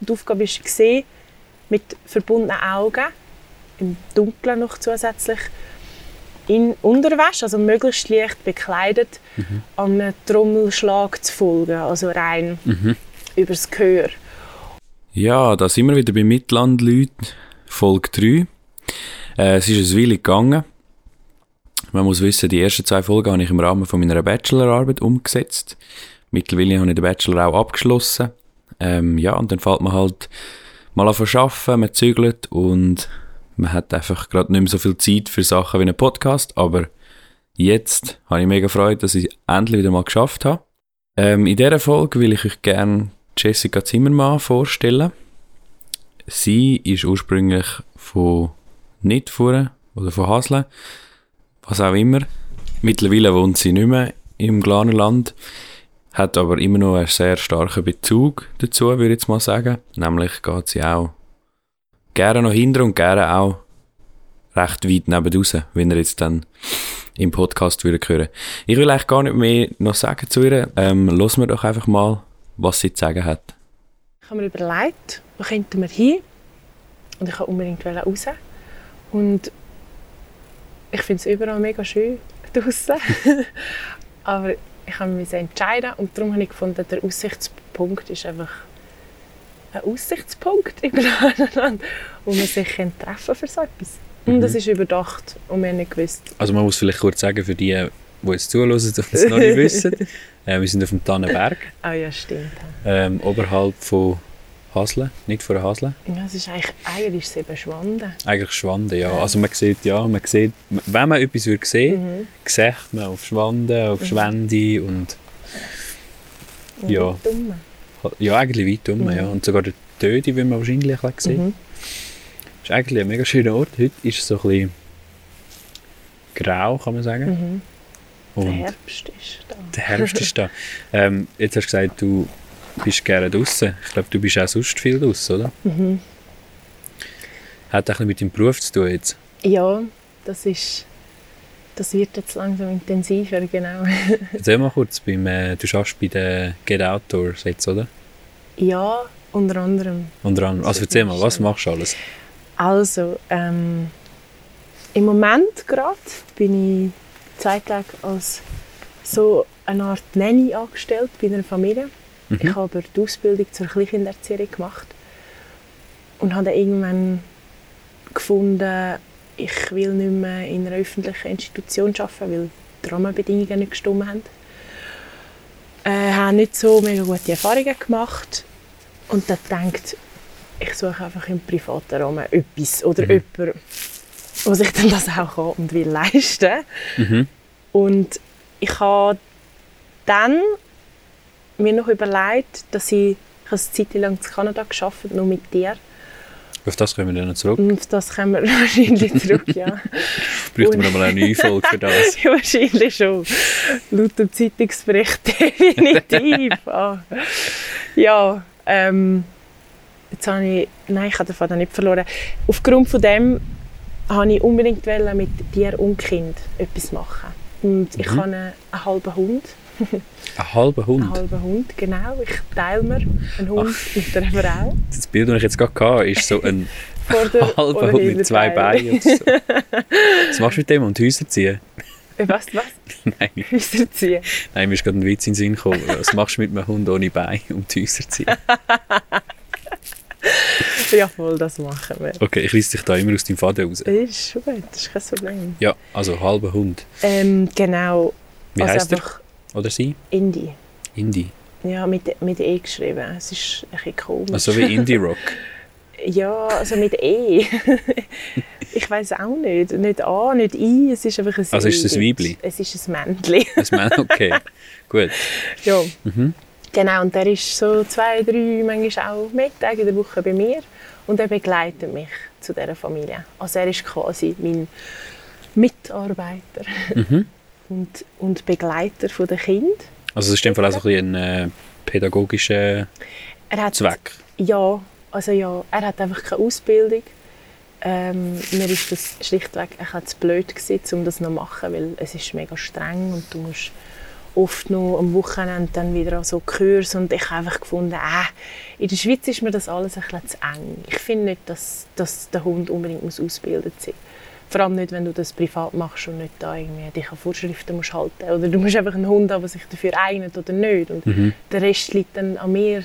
Und die Aufgabe war, gesehen, mit verbundenen Augen, im Dunkeln noch zusätzlich, in Unterwäsche, also möglichst leicht bekleidet, mhm. einem Trommelschlag zu folgen, also rein mhm. übers Gehör. Ja, da sind wir wieder bei Mitlandleuten, Folge 3. Äh, es ist ein Weile gegangen. Man muss wissen, die ersten zwei Folgen habe ich im Rahmen von meiner Bachelorarbeit umgesetzt. Mittlerweile habe ich den Bachelor auch abgeschlossen. Ähm, ja, und dann fällt man halt mal an arbeiten, man zügelt und man hat einfach gerade nicht mehr so viel Zeit für Sachen wie einen Podcast, aber jetzt habe ich mega Freude, dass ich endlich wieder mal geschafft habe. Ähm, in dieser Folge will ich euch gerne Jessica Zimmermann vorstellen. Sie ist ursprünglich von Nidfuhren oder von Hasle, was auch immer. Mittlerweile wohnt sie nicht mehr im Glanerland, hat aber immer noch einen sehr starken Bezug dazu, würde ich jetzt mal sagen. Nämlich geht sie auch gerne noch hinter und gerne auch recht weit neben raus, wenn ihr jetzt dann im Podcast hören. Ich will eigentlich gar nicht mehr noch sagen zu ihr. Ähm, lassen wir doch einfach mal, was sie zu sagen hat. Ich habe mir überlegt, wo könnten wir hin? Und ich wollte unbedingt raus. Und ich finde es überall mega schön draußen. Aber ich habe mich entscheiden und darum habe ich gefunden, der Aussichtspunkt ist einfach ein Aussichtspunkt im Land, wo man sich treffen für so etwas. Und das mhm. ist überdacht und wir haben nicht gewusst. Also man muss vielleicht kurz sagen, für die, die jetzt zuhören und es noch nicht wissen, äh, wir sind auf dem Tannenberg. Ah oh ja, stimmt. Ähm, oberhalb von Hasle, nicht vor Hasle. Ja, es ist eigentlich, eigentlich ist es eben Schwanden. Eigentlich Schwanden, ja. Also man sieht, ja, man sieht, wenn man etwas würde sehen, mhm. sieht man auf Schwanden, auf mhm. Schwende und, und ja. Ja, eigentlich weit um, mhm. ja. Und sogar der Töde, wie man wahrscheinlich sehen. Mhm. Ist eigentlich ein mega schöner Ort. Heute ist es so ein bisschen grau, kann man sagen. Mhm. der Herbst ist da. Der Herbst ist da. Ähm, jetzt hast du gesagt, du bist gerne draußen. Ich glaube, du bist auch sonst viel draußen, oder? Mhm. Hat das mit deinem Beruf zu tun jetzt? Ja, das ist das wird jetzt langsam intensiver, genau. Erzähl mal kurz, beim, äh, du schaffst bei den Get Outdoors jetzt, oder? Ja, unter anderem. Unter anderem. Also erzähl mal, was machst du alles? Also, ähm, im Moment gerade bin ich zwei Tage als so eine Art Nanny angestellt bei einer Familie. Mhm. Ich habe die Ausbildung zur Kleinkinderzieherin gemacht und habe dann irgendwann gefunden, ich will nicht mehr in einer öffentlichen Institution arbeiten, weil die Rahmenbedingungen nicht gestimmt haben. Ich äh, habe nicht so mega gute Erfahrungen gemacht und dann gedacht, ich suche einfach im privaten Rahmen etwas oder mhm. jemanden, der sich dann das auch kann und will leisten. Mhm. Und ich habe dann mir noch überlegt, dass ich, ich eine Zeit lang in Kanada habe, nur mit dir. Auf das kommen wir dann zurück. Auf das kommen wir wahrscheinlich zurück, ja. Bräuchten wir nochmal eine neue Folge für das? ja, wahrscheinlich schon. Laut dem Zeitungsbericht definitiv. ah. Ja, ähm, jetzt habe ich, nein, ich habe den Faden nicht verloren. Aufgrund von dem wollte ich unbedingt mit dir und Kind etwas machen. Und ich mhm. habe einen, einen halben Hund. Ein halber Hund? Ein halber Hund, genau. Ich teile mir einen Hund Ach, mit einer Frau. Das Bild, das ich jetzt gerade hatte, ist so ein halber Hund mit zwei Beinen. So. Was machst du mit dem und Häuser ziehen? Äh, was, was? Nein. Häuser ziehen? Nein, mir ist gerade ein Witz in den Sinn gekommen. Was machst du mit einem Hund ohne Beine und Häuser ziehen? ja, voll, das machen wir. Okay, ich reiße dich da immer aus deinem Faden raus. Ist schon gut, das ist kein Problem. Ja, also halber Hund. Ähm, genau. Wie also heißt er? Oder sie? Indie. Indie? Ja, mit, mit E geschrieben. Es ist ein bisschen komisch. Also wie Indie-Rock? ja, also mit E. ich weiß auch nicht. Nicht A, nicht I, es ist einfach ein Also ist es ein Weibli? Es ist ein Männchen. ein Männchen, okay. Gut. Ja. Mhm. Genau, und der ist so zwei, drei, manchmal auch mehr Tage in der Woche bei mir. Und er begleitet mich zu dieser Familie. Also er ist quasi mein Mitarbeiter. Mhm und, und Begleiter der Kind. Also es ist in dem Fall auch ein, ein äh, pädagogischer hat, Zweck? Ja, also ja, er hat einfach keine Ausbildung. Ähm, mir ist das schlichtweg ein zu blöd gewesen, um das noch zu machen, weil es ist mega streng und du musst oft noch am Wochenende dann wieder an so Kurs und ich habe einfach gefunden, äh, in der Schweiz ist mir das alles ein bisschen zu eng. Ich finde nicht, dass, dass der Hund unbedingt muss ausgebildet sein muss. Vor allem nicht, wenn du das privat machst und nicht da irgendwie dich an Vorschriften musst halten Oder du musst einfach einen Hund haben, der sich dafür eignet oder nicht. Und Mhm. der Rest liegt dann an mir,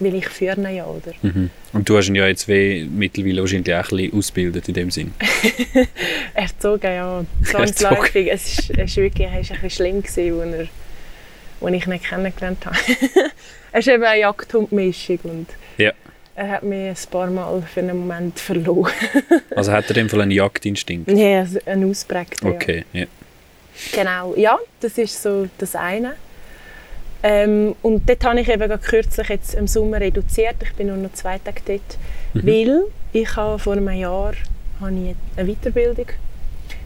will ich führen, ja, oder? Mhm. Und du hast ihn ja jetzt wie mittlerweile wahrscheinlich auch ein bisschen ausgebildet in dem Sinn. Erzogen, ja. Zwangsläufig. Es ist, es ist wirklich es ist ein bisschen schlimm gewesen, als, er, als ich ihn nicht kennengelernt habe. er ist eben eine Jagdhundmischung und Ja. Er hat mich ein paar Mal für einen Moment verloren. Also hat er in dem Fall einen Jagdinstinkt? ja, also ein ausprägter. Okay, ja. Genau, ja, das ist so das eine. Ähm, und dort habe ich eben kürzlich jetzt im Sommer reduziert. Ich bin nur noch zwei Tage dort, Mhm. weil ich habe vor einem Jahr habe ich eine Weiterbildung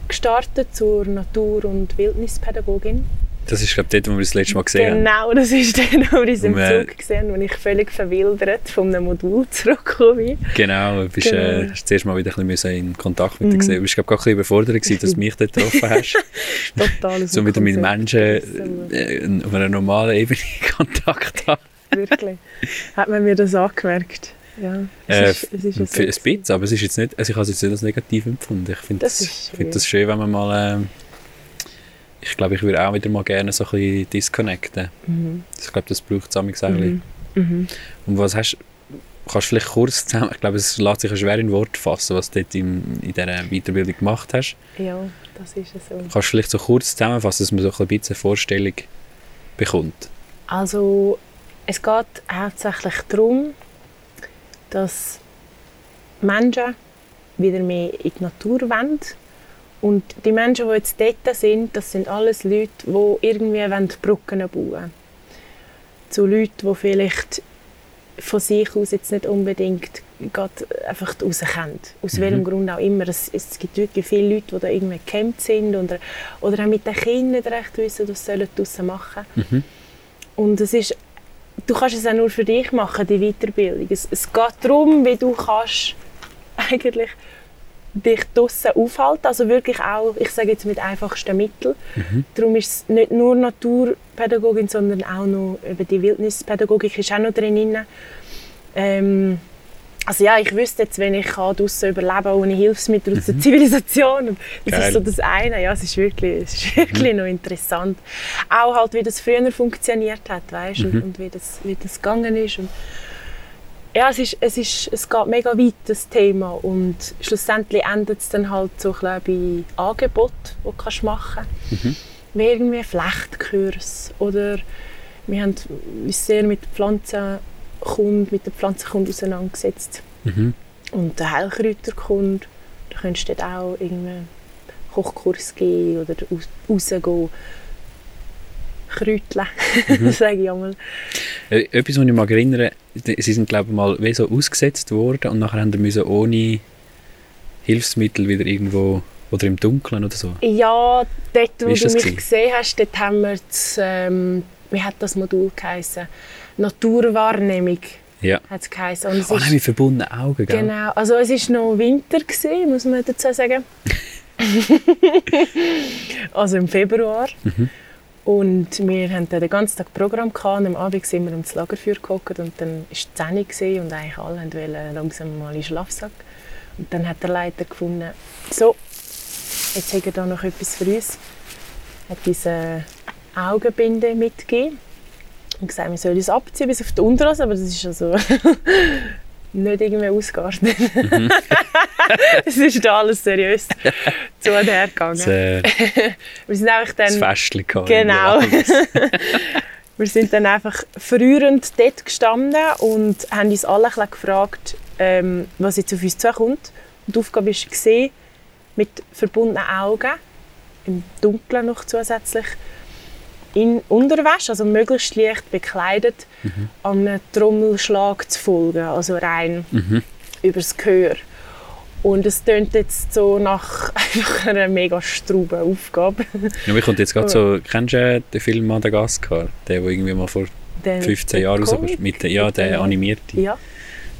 gestartet zur Natur- und Wildnispädagogin. Das ist glaube ich dort, wo wir das letzte Mal gesehen haben. Genau, das ist dann, wo ich es im äh, Zug gesehen habe, wo ich völlig verwildert von einem Modul zurückgekommen bin. Genau, du bist, Genau. Äh, hast zuerst mal wieder ein bisschen in Kontakt mit Mhm. dir gesehen. Du bist glaube ich, ein bisschen überfordert gewesen, dass du mich dort getroffen hast. Total so wieder mit Menschen äh, auf einer normalen Ebene Kontakt haben. Wirklich. Hat man mir das angemerkt? Ja, es Äh, ist, es ist ein gewesen. bisschen, aber es ist jetzt nicht, also ich habe es jetzt nicht als negativ empfunden. Ich finde finde das schön, wenn man mal, ähm, ich glaube, ich würde auch wieder mal gerne so ein bisschen disconnecten. Mhm. Ich glaube, das braucht es auch. Mhm. Mhm. Und was hast kannst du vielleicht kurz zusammen, ich glaube, es lässt sich ja schwer in Worte fassen, was du dort in, in dieser Weiterbildung gemacht hast. Ja, das ist es so. Kannst du vielleicht so kurz zusammenfassen, dass man so ein bisschen eine Vorstellung bekommt? Also es geht hauptsächlich darum, dass Menschen wieder mehr in die Natur wollen. Und die Menschen, die jetzt dort sind, das sind alles Leute, die irgendwie Brücken bauen wollen. Zu Leuten, die vielleicht von sich aus jetzt nicht unbedingt gerade einfach rauskommen. Aus Mhm. welchem Grund auch immer. Es, es gibt wirklich viele Leute, die da irgendwie gecampt sind oder, oder auch mit den Kindern nicht recht wissen, was sie draussen machen sollen. Mhm. Und es ist, du kannst es auch nur für dich machen, die Weiterbildung. Es, es geht darum, wie du kannst eigentlich dich draussen aufhalten, also wirklich auch, ich sage jetzt mit einfachsten Mitteln. Mhm. Darum ist es nicht nur Naturpädagogin, sondern auch noch eben die Wildnispädagogik ist auch noch drin. Ähm, also ja, ich wüsste jetzt, wenn ich kann draussen überleben ohne Hilfsmittel aus der Zivilisation. Das Mhm. Geil. ist so das eine. Ja, es ist wirklich, es ist wirklich noch interessant. Auch halt, wie das früher funktioniert hat, weißt, Mhm. und, und wie das, wie das gegangen ist. Und ja, es, ist, es, ist, es geht mega weit, das Thema. Und schlussendlich endet es dann halt so ein bei Angeboten, die du kannst machen kannst. Wie irgendwie Flechtkurs oder wir haben uns sehr mit Pflanzenkunde, mit der Pflanzenkunde auseinandergesetzt. Mhm. Und der Heilkräuterkunde, da könntest du auch irgendwie einen Kochkurs geben oder raus- rausgehen. Kräuteln, Mhm. sage ich einmal. Äh, Etwas, was ich mich erinnere, sie sind glaube ich mal wie so ausgesetzt worden und nachher haben sie ohne Hilfsmittel wieder irgendwo oder im Dunkeln oder so. Ja, dort, wo Wie du mich gewesen? gesehen hast, dort haben wir das, ähm, wie hat das Modul geheißen? Naturwahrnehmung Ja. hat es geheißen. Und es Oh ist- nein, mit verbundenen Augen, gell? Genau, also es war noch Winter, gewesen, muss man dazu sagen. also im Februar. Mhm. Und wir hatten den ganzen Tag Programm gehabt, und am Abend sind wir ums Lagerfeuer gehockt und dann war es 10 Uhr und eigentlich alle wollten langsam mal in den Schlafsack. Und dann hat der Leiter gefunden, so, jetzt hat er da noch etwas für uns. Er hat diese Augenbinde mitgegeben und gesagt, wir sollen es abziehen bis auf die Unterhose, aber das ist also nicht irgendwie ausgeartet. es ist da alles seriös zu und her gegangen. Das, äh, Wir sind einfach das dann, Festchen gehabt. Genau. wir sind dann einfach frührend dort gestanden und haben uns alle ein gefragt, ähm, was jetzt auf uns zukommt. Und die Aufgabe war, gesehen, mit verbundenen Augen, im Dunkeln noch zusätzlich, in Unterwäsche, also möglichst leicht bekleidet, Mhm. einem Trommelschlag zu folgen, also rein Mhm. übers Gehör. Und es tönt jetzt so nach einfach einer mega struben Aufgabe. Ja, mir kommt jetzt gerade so, kennst du den Film Madagaskar? Der, der irgendwie mal vor Der- 15 der Jahren rauskommt? Mit, ja, der animierte. Ja,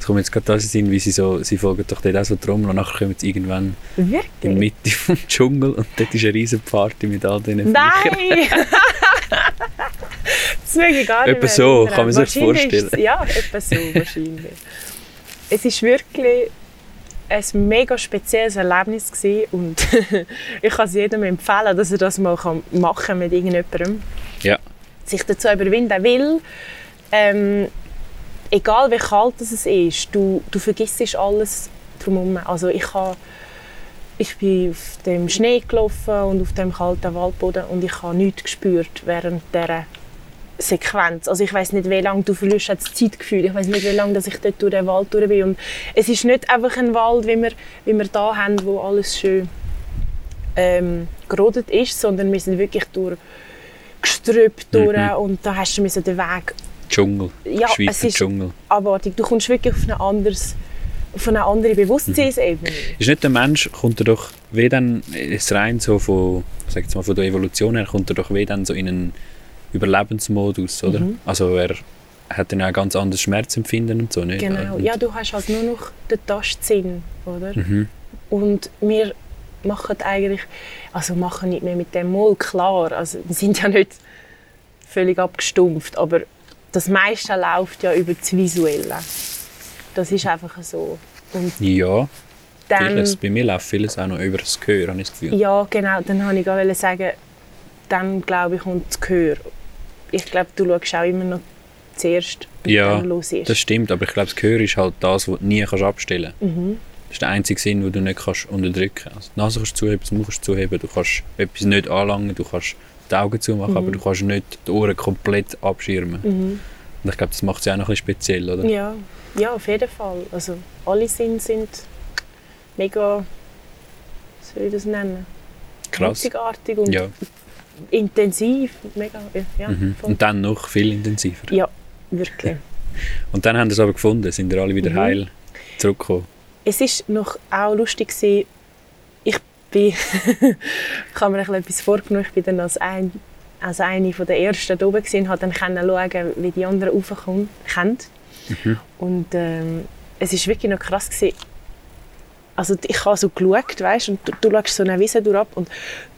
Es kommt jetzt gerade das in, wie sie so, sie folgen doch dort auch so Trommel und nachher kommen sie irgendwann in die wirklich? Mitte vom Dschungel und dort ist eine riesen Party mit all diesen. Nein! Das ich gar nicht Etwa so, kann man sich Wahrscheinlich vorstellen. es- Ja, etwa so wahrscheinlich. Es ist wirklich ein mega spezielles Erlebnis gewesen und ich kann es jedem empfehlen, dass er das mal machen kann mit irgendjemandem. Ja. Sich dazu überwinden will. Ähm, egal wie kalt es ist, du, du vergisst alles drumherum. Also ich habe ich bin auf dem Schnee gelaufen und auf dem kalten Waldboden und ich habe nichts gespürt während dieser Sequenz. Also ich weiß nicht, wie lange du verlierst das Zeitgefühl. Ich weiß nicht, wie lange dass ich dort durch den Wald durch bin. Und es ist nicht einfach ein Wald, wie wir, wie wir da haben, wo alles schön ähm, gerodet ist, sondern wir sind wirklich durch Gestrüpp durch Mhm. und da hast du den Weg Dschungel. Ja, Schweizer es ist- Dschungel. abartig. Du kommst wirklich auf eine, anderes, auf eine andere Bewusstseinsebene. Ist nicht der Mensch, kommt er doch wie dann, ist rein so von, sag jetzt mal, von der Evolution her, kommt er doch wie dann so in einen Überlebensmodus, oder? Mhm. Also er hat dann auch ein ganz anderes Schmerzempfinden und so, nicht? Genau. Und- Ja, du hast halt nur noch den Tastsinn, oder? Mhm. Und wir machen eigentlich, also machen nicht mehr mit dem Moll, klar, also wir sind ja nicht völlig abgestumpft, aber das meiste läuft ja über das Visuelle. Das ist einfach so. Und Ja, dann, vieles, bei mir läuft vieles auch noch über das Gehör, habe ich das Gefühl. ja genau, dann wollte ich gerade sagen, dann glaube ich kommt das Gehör. Ich glaube, du schaust auch immer noch zuerst, bis Ja, los ist. Das stimmt, aber ich glaube, das Gehör ist halt das, was du nie kannst abstellen kannst. Mhm. Das ist der einzige Sinn, den du nicht kannst unterdrücken kannst. Also die Nase kannst du zuheben, das Mund kannst du zuheben, du kannst etwas nicht anlangen, du kannst die Augen zumachen, Mhm. aber du kannst nicht die Ohren komplett abschirmen. Mhm. Und ich glaube, das macht es ja auch noch ein bisschen speziell, oder? Ja, ja, auf jeden Fall. Also alle Sinne sind mega, wie soll ich das nennen? Krass. Einzigartig und Ja. intensiv. Mega, ja, Mhm. Und dann noch viel intensiver. ja, wirklich. Und dann haben sie es aber gefunden, sind ihr alle wieder Mhm. heil zurückgekommen. Es ist noch auch lustig gewesen, ich bin, ich habe mir ein bisschen etwas vorgenommen, ich bin dann als, ein, als eine von der ersten da oben gewesen, und habe dann können schauen, wie die anderen raufkommen. Mhm. Und ähm, es ist wirklich noch krass gewesen. Also ich habe so geschaut, weißt, und du, du schaust so eine Wiese durch ab und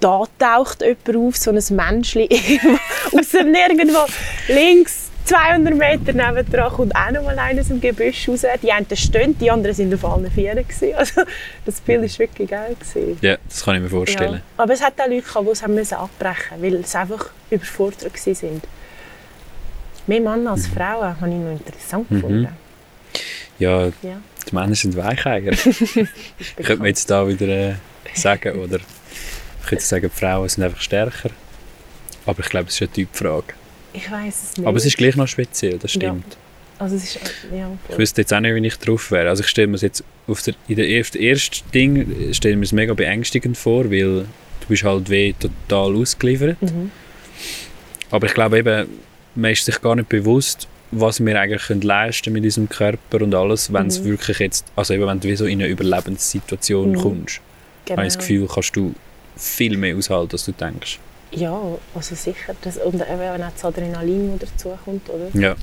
da taucht jemand auf, so ein Menschli aus dem Nirgendwo, links 200 Meter nebendran kommt auch noch mal einer aus dem Gebüsch raus. Die einen stehen, die anderen sind auf allen Vieren. Also das Bild war wirklich geil. Gewesen. Ja, das kann ich mir vorstellen. Ja. Aber es hat auch Leute gehabt, die es haben müssen abbrechen mussten, weil sie einfach überfordert waren. Mehr Männer als Frauen habe ich noch interessant Mhm. gefunden. Ja, Ja, die Männer sind Weicheiger. könnte man jetzt da wieder äh, sagen. Oder ich könnte sagen, die Frauen sind einfach stärker. Aber ich glaube, es ist eine Typfrage. Ich weiß es nicht. Aber es ist gleich noch speziell, das stimmt. Also es ist, ja, Ich wüsste jetzt auch nicht, wie ich drauf wäre. Also ich stelle mir es jetzt auf der, in der ersten, ersten Ding stelle ich mir es mega beängstigend vor, weil du bist halt weh total ausgeliefert. Mhm. Aber ich glaube eben, man ist sich gar nicht bewusst, was wir eigentlich können leisten mit unserem Körper und alles, wenn es Mhm. wirklich jetzt, also eben wenn du wie so in eine Überlebenssituation Mhm. kommst, Genau. habe ich das Gefühl, kannst du viel mehr aushalten, als du denkst. Ja, also sicher. Das, und eben wenn auch das Adrenalin, das dazukommt, oder? Ja.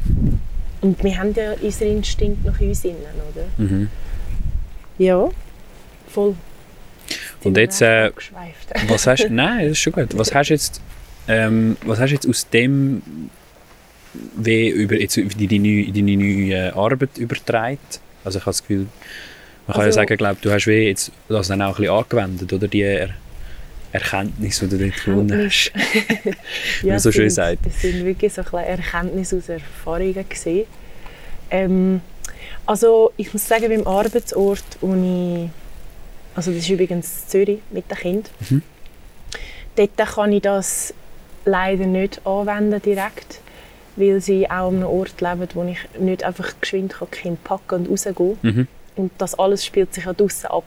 Und wir haben ja unseren Instinkt noch in uns innen, oder? Mhm. Ja, voll. Und jetzt, äh. Was hast Nein, das ist schon gut. Was hast du jetzt, ähm, was hast du jetzt aus dem wie über jetzt in deine, neue- deine neue Arbeit übertragen? Also ich habe das Gefühl, man kann ja Also- sagen, glaub, du hast wie jetzt das dann auch ein bisschen angewendet, oder? Die er Erkenntnis, die du dort gewonnen hast. ja, man so schön sagt. Es sind wirklich so ein bisschen Erkenntnisse aus Erfahrungen gewesen. Ähm, also ich muss sagen, beim Arbeitsort, wo ich, also das ist übrigens Zürich mit den Kindern, Mhm. dort kann ich das leider nicht anwenden direkt, weil sie auch an einem Ort leben, wo ich nicht einfach geschwind kann, packen und rausgehen Mhm. und das alles spielt sich ja draussen ab.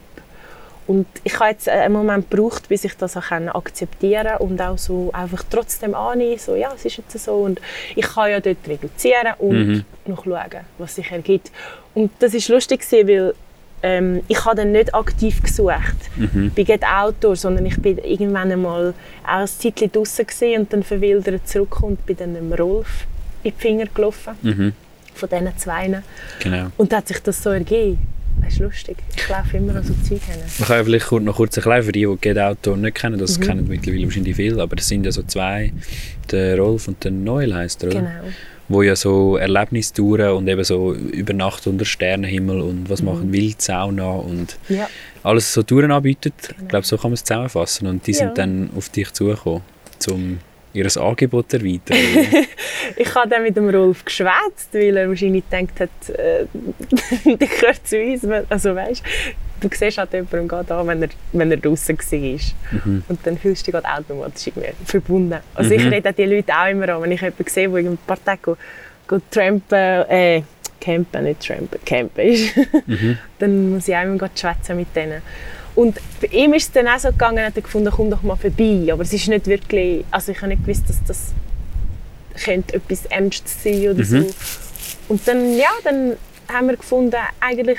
Und ich habe jetzt einen Moment gebraucht, bis ich das auch akzeptieren und auch so einfach trotzdem annehmen, so ja, es ist jetzt so und ich kann ja dort reduzieren und Mhm. noch schauen, was sich ergibt. Und das ist lustig gewesen, weil ähm, ich habe dann nicht aktiv gesucht Mhm. bei Get Outdoor, sondern ich bin irgendwann einmal auch ein Zeitchen draussen und dann verwildert zurück und bin dann dem Rolf in die Finger gelaufen, Mhm. von diesen zwei. Genau. Und dann hat sich das so ergeben. Das ist lustig. Ich laufe immer an so Zeug hin. Man kann ja vielleicht noch kurz erklären, für die, die Get Outdoor nicht kennen, das Mhm. kennen mittlerweile wahrscheinlich viele, aber es sind ja so zwei, der Rolf und der Noel heisst er, oder? Genau. Wo ja so Erlebnistouren und eben so über Nacht unter Sternenhimmel und was Mhm. machen Wildsauna und Ja. alles so Touren anbietet. Ich Genau. glaube, so kann man es zusammenfassen. Und die Ja. sind dann auf dich zugekommen, um ihr Angebot erweitern. Ich habe dann mit dem Rolf geschwätzt, weil er wahrscheinlich gedacht hat, äh, der gehört zu uns. Also weißt, du siehst halt jemanden gerade an, wenn er, wenn er draußen war. mhm. Und dann fühlst du dich gerade automatisch irgendwie verbunden. Also ich Mhm. rede auch die Leute auch immer an, wenn ich jemanden sehe, der ein paar Tage go, go trampen, äh, campen, nicht trampen, campen ist, Mhm. dann muss ich auch immer schwätzen mit denen. Und bei ihm ist es dann auch so gegangen, er hat gefunden, komm doch mal vorbei. Aber es ist nicht wirklich, also ich habe nicht gewusst, dass das könnte etwas Ernstes sein oder Mhm. so. Und dann, ja, dann haben wir gefunden, eigentlich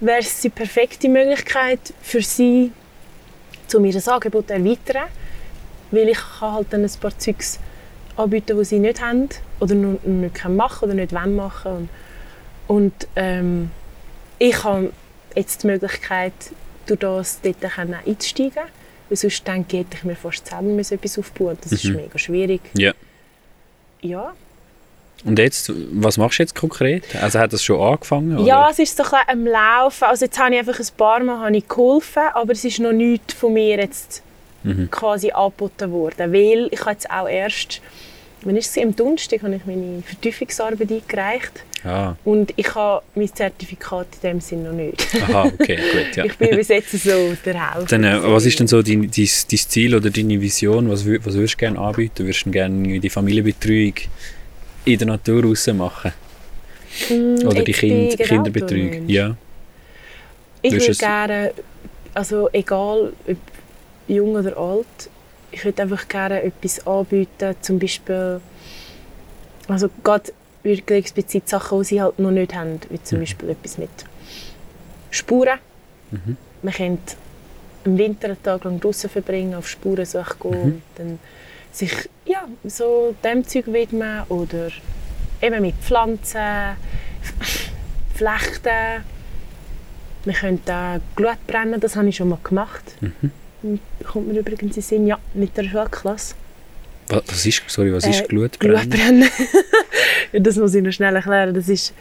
wäre es die perfekte Möglichkeit für sie, um ihr das Angebot zu erweitern. Weil ich kann halt dann ein paar Zeugs anbieten, die sie nicht haben oder noch nicht können machen oder nicht wollen machen. Und, und ähm, ich habe jetzt die Möglichkeit, durch das dort können einzusteigen. Weil sonst denke ich, hätte ich mir fast selber müssen etwas aufbauen Das ist Mhm. mega schwierig. Ja. Ja, Und jetzt, was machst du jetzt konkret? Also hat das schon angefangen? Oder? Ja, es ist so ein bisschen am Laufen. Also jetzt habe ich einfach ein paar Mal habe ich geholfen, aber es ist noch nichts von mir jetzt Mhm. quasi angeboten worden. Weil ich habe jetzt auch erst, wenn ist es am Donnerstag, habe ich meine Vertiefungsarbeit eingereicht. Ah, Und ich habe mein Zertifikat in dem Sinne noch nicht. aha, okay, gut. Ja. Ich bin bis jetzt so der. Dann, äh, was ist denn so dein, dein, dein Ziel oder deine Vision? Was, was würdest du gerne anbieten? Würdest du gerne die Familienbetreuung in der Natur raus machen? Mm, Oder die kind, Kinderbetreuung? Ja. Ich würde gerne, also egal ob jung oder alt, ich würde einfach gerne etwas anbieten, zum Beispiel, also gerade wirklich explizit Sachen, die sie halt noch nicht haben, wie zum Mhm. Beispiel etwas mit Spuren. Mhm. Man könnte im Winter einen Tag lang draußen verbringen, auf Spurensuche gehen Mhm. und dann sich ja, so dem Zeug widmen oder eben mit Pflanzen, Flechten. Wir können auch Glut brennen, das habe ich schon mal gemacht. Mhm. Kommt mir übrigens in Sinn, ja, mit der Schulklasse. Was, was ist, sorry, was ist Äh, Glutbrennen? Glutbrennen. das muss ich noch schnell erklären. Das ist,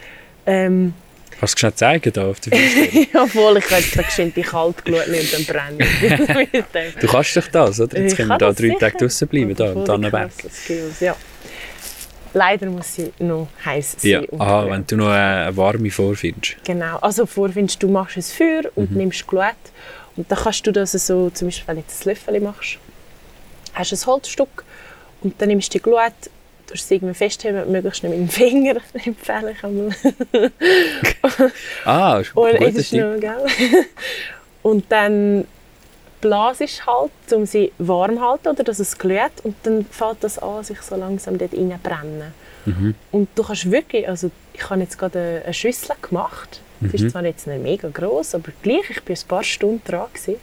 ähm, Kannst du schnell zeigen da auf der obwohl ich jetzt geschwind die Kaltglut und dann brennen. Du kannst doch das, oder? Jetzt können wir da drei sicher. Tage draußen bleiben, da am Tannenberg. Skills, ja. Leider muss sie noch heiß sein. Ja, aha, wenn du noch eine warme vorfindest. Genau, also vorfindest du machst ein Feuer und Mhm. nimmst Glut und dann kannst du das so, zum Beispiel wenn du jetzt ein Löffel machst, hast du ein Holzstück und dann nimmst du die Glut, tust es irgendwie festheben, möglichst nicht mit dem Finger, empfehle ich einmal. Ah, ist Und guter ist noch, gell? Und dann blasest halt, um sie warm zu halten, oder dass es glüht. Und dann fängt das an, sich so langsam dort reinbrennen. Mhm. Und du kannst wirklich, also ich habe jetzt gerade eine Schüssel gemacht. Mhm. ist zwar jetzt nicht mega groß, aber gleich, ich bin ein paar Stunden dran gewesen.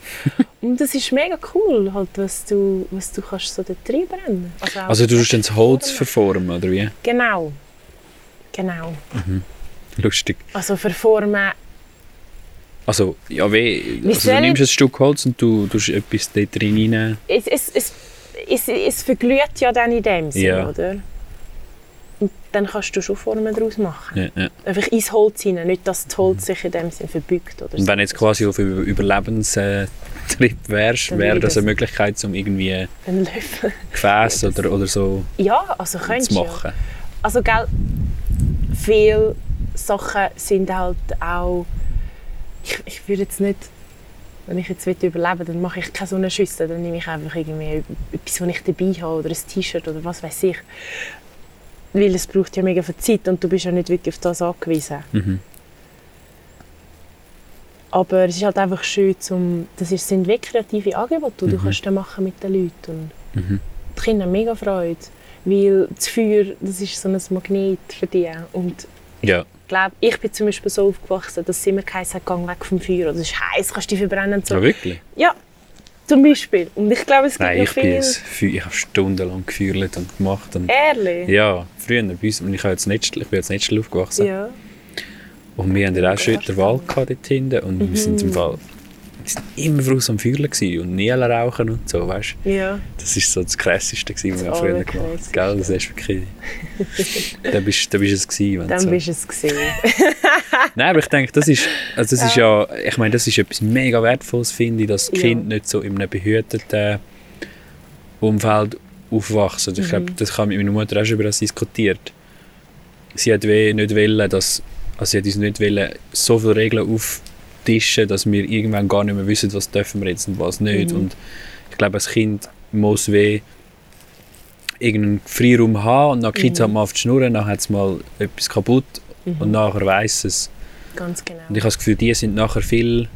Und das ist mega cool, halt, was du, was du kannst so dort reinbrennen. auch Also du tust dann das Holz verformen. oder wie? Genau. Genau. Lustig. Also verformen Also, ja, wie, also du nimmst ein Stück Holz und du tust etwas dort drin rein. es, es, es, es, es verglüht ja dann in dem Sinne, Ja. oder? Und dann kannst du schon Formen daraus machen. Ja, ja. Einfach ins Holz hinein, nicht, dass das Holz sich in dem Sinne verbeugt. Oder Und wenn du so. jetzt quasi auf Über Überlebenstrip wärst, Dann wäre das eine Möglichkeit, um irgendwie Ein. Gefäß oder, oder so Ja, also zu machen. Ja. Also, gell, viele Sachen sind halt auch... Ich, ich würde jetzt nicht... Wenn ich jetzt überleben will, dann mache ich keine so eine Schüssel. Dann nehme ich einfach irgendwie etwas, was ich dabei habe oder ein T-Shirt oder was weiß ich. Weil es braucht ja mega viel Zeit und du bist ja nicht wirklich auf das angewiesen. Mhm. Aber es ist halt einfach schön, zum, das ist, sind wirklich kreative Angebote, die du Mhm. kannst dann machen mit den Leuten. Und Mhm. die Kinder haben mega Freude, weil das Feuer, das ist so ein Magnet für die. Und Ja, ich glaube, ich bin zum Beispiel so aufgewachsen, dass es immer geheißen hat, «Gang weg vom Feuer» oder «Es ist heiß, kannst du dich verbrennen» so. ja wirklich. Ja, zum Beispiel. Und ich glaube, es gibt Nein, noch ich, bin viel... Feu- ich habe stundenlang gefeuert und gemacht. Und Ehrlich? ja, früher, bei uns, und ich, jetzt Netschl, ich bin jetzt Netschl aufgewachsen. Ja. Und wir haben ja auch schon den Wald dort hinten und Mhm. wir sind im Fall wir sind immer voraus am gewesen und Nielen rauchen und so, weißt? Ja, Das war so das Krasseste, gewesen, was wir früher gemacht haben. Gell, das ist wirklich... da bist, da bist es gewesen, dann so. bist es gesehen. Nein, aber ich denke, das ist, also das ist ja, ich meine, das ist etwas mega Wertvolles, finde ich, dass Ja. Kinder nicht so in einem behüteten Umfeld aufwachsen. Ich glaube, das habe mit meiner Mutter auch schon über das diskutiert. Sie hat weh nicht wollen, dass, also sie hat uns nicht wollen, so viele Regeln auftischen, dass wir irgendwann gar nicht mehr wissen, was dürfen wir jetzt und was nicht. Mhm. Und ich glaube, als Kind muss weh irgendeinen Freiraum haben und dann Kids Mhm. halt mal auf die Schnur, dann hat es mal etwas kaputt und nachher weiss es. Ganz genau. Und ich habe das Gefühl, die sind nachher viel,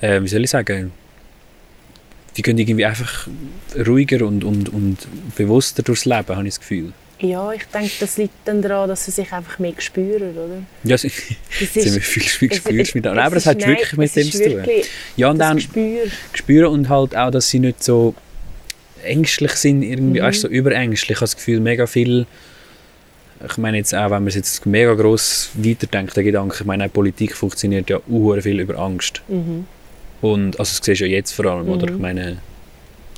äh, wie soll ich sagen, die können irgendwie einfach ruhiger und, und, und bewusster durchs Leben, habe ich das Gefühl. Ja, ich denke, das liegt dann daran, dass sie sich einfach mehr spüren, oder? Ja, sie, haben viel, viel es- Gespür es- mit es Aber ist- hat wirklich mit es dem zu tun. Ja, und dann Gespür. spüren und halt auch, dass sie nicht so ängstlich sind, irgendwie, Mhm. du, so überängstlich. Ich habe das Gefühl, mega viel, ich meine jetzt auch, wenn man es jetzt mega gross weiterdenkt, der Gedanke, ich meine, auch Politik funktioniert ja uhr viel über Angst. Mhm. Und, also das siehst du ja jetzt vor allem, oder? Mhm. Ich meine,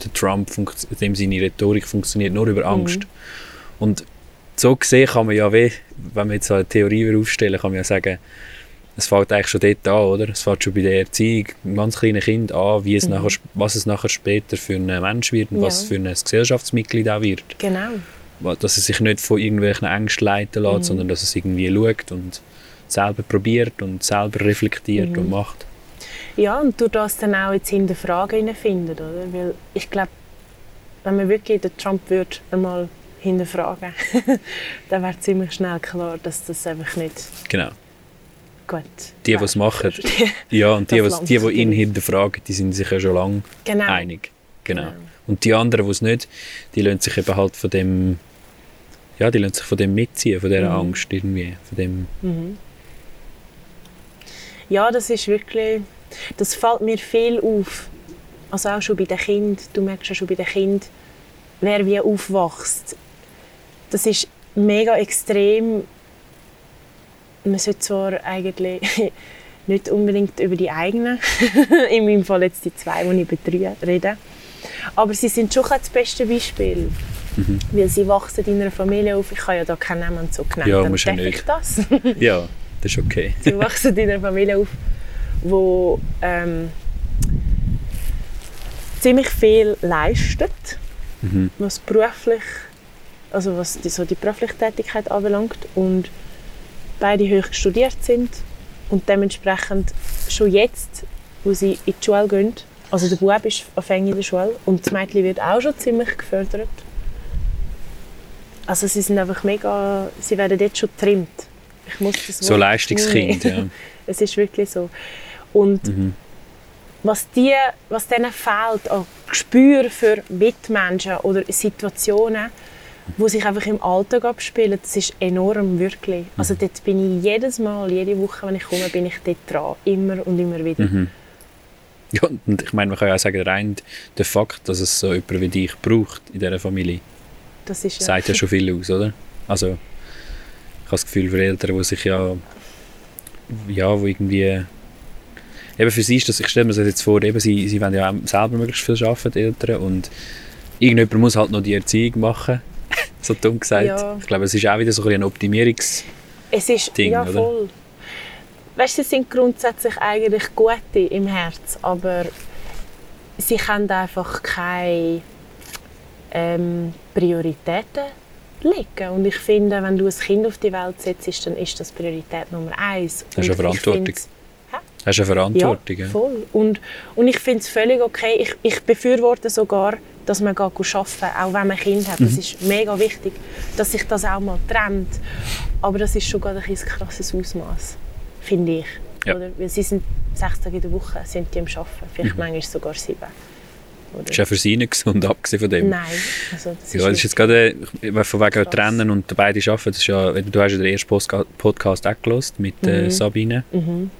der Trump, in dem seine Rhetorik funktioniert nur über Angst. Mhm. Und so gesehen kann man ja, weh, wenn man jetzt eine Theorie aufstellen kann man ja sagen, es fängt eigentlich schon dort an, oder? Es fängt schon bei der Erziehung, ein ganz kleines Kind an, wie es Mhm. nachher, was es nachher später für ein Mensch wird und Ja. was für ein Gesellschaftsmitglied auch wird. Genau. Dass es sich nicht von irgendwelchen Ängsten leiten lässt, Mhm. sondern dass es irgendwie schaut und selber probiert und selber reflektiert Mhm. und macht. Ja, und du das dann auch jetzt hinterfragen findet, oder? Weil ich glaube, wenn man wirklich den Trump würde einmal hinterfragen, dann wäre ziemlich schnell klar, dass das einfach nicht Genau. gut Die, die es machen, Ja, und die, die, die Land. ihn hinterfragen, die sind sich ja schon lange genau. einig. Genau. Genau. Und die anderen, die es nicht, die lassen sich eben halt von dem, ja, die lassen sich von dem mitziehen, von dieser Mhm. Angst irgendwie, von dem, Mhm. Ja, das ist wirklich, das fällt mir viel auf. Also auch schon bei den Kindern, du merkst ja schon bei den Kindern, wer wie aufwächst. Das ist mega extrem. Man sollte zwar eigentlich nicht unbedingt über die eigenen, in meinem Fall jetzt die zwei, die ich betreue, reden, aber sie sind schon das beste Beispiel. Mhm. Weil sie wachsen in einer Familie auf. Ich kann ja da keinen Namen so genannt. Ja, musst ja nicht. ich das? ja, das ist okay. Sie wachsen in einer Familie auf, wo ähm, ziemlich viel leistet, Mhm. was beruflich, also was die, so die berufliche Tätigkeit anbelangt und beide hoch studiert sind und dementsprechend schon jetzt, wo sie in die Schule gehen, also der Bub ist anfänglich in der Schule und das Mädchen wird auch schon ziemlich gefördert. Also sie sind einfach mega, sie werden jetzt schon getrimmt. Ich muss das So Leistungskind, ja. es ist wirklich so. Und Mhm. was, die, was denen fehlt an Gespür für Mitmenschen oder Situationen, wo sich einfach im Alltag abspielen, das ist enorm, wirklich. Also dort bin ich jedes Mal, jede Woche, wenn ich komme, bin ich dort dran. Immer und immer wieder. Mhm. Ja, und ich meine, man kann ja auch sagen, rein der Fakt, dass es so jemanden wie dich braucht in dieser Familie, Das ist ja... sagt ja schon viel aus, oder? Also, ich habe das Gefühl, für Eltern, die sich ja, ja, wo irgendwie, eben für sie ist das, ich stelle mir das jetzt vor, eben, sie, sie wollen ja auch selber möglichst viel arbeiten, die Eltern, und irgendjemand muss halt noch die Erziehung machen, so dumm gesagt. Ja. Ich glaube, es ist auch wieder so ein, ein Optimierungs... Es ist Ding, ja oder? Weißt, sie sind grundsätzlich eigentlich gute im Herz, aber sie haben einfach keine ähm, Prioritäten legen. Und ich finde, wenn du ein Kind auf die Welt setzt, dann ist das Priorität Nummer eins. Du Und eine Verantwortung. Hast eine Verantwortung? ja, voll. Und, und ich finde es völlig okay. Ich, ich befürworte sogar, dass man arbeiten auch wenn man ein Kind hat. Mhm. Das ist mega wichtig, dass sich das auch mal trennt. Aber das ist schon gerade ein krasses Ausmaß, finde ich. Ja. Oder? Weil sie sind sechs Tage in der Woche sind die am Arbeiten, vielleicht Mhm. manchmal sogar sieben. Oder? Ist ja für sie nicht gesund, abgesehen von dem. Nein, also das ist, Ja, das ist nicht- jetzt gerade, von wegen. Trennen und beide arbeiten, das ist ja, du hast ja den ersten Podcast auch gehört mit äh, Mhm. Sabine. Mhm.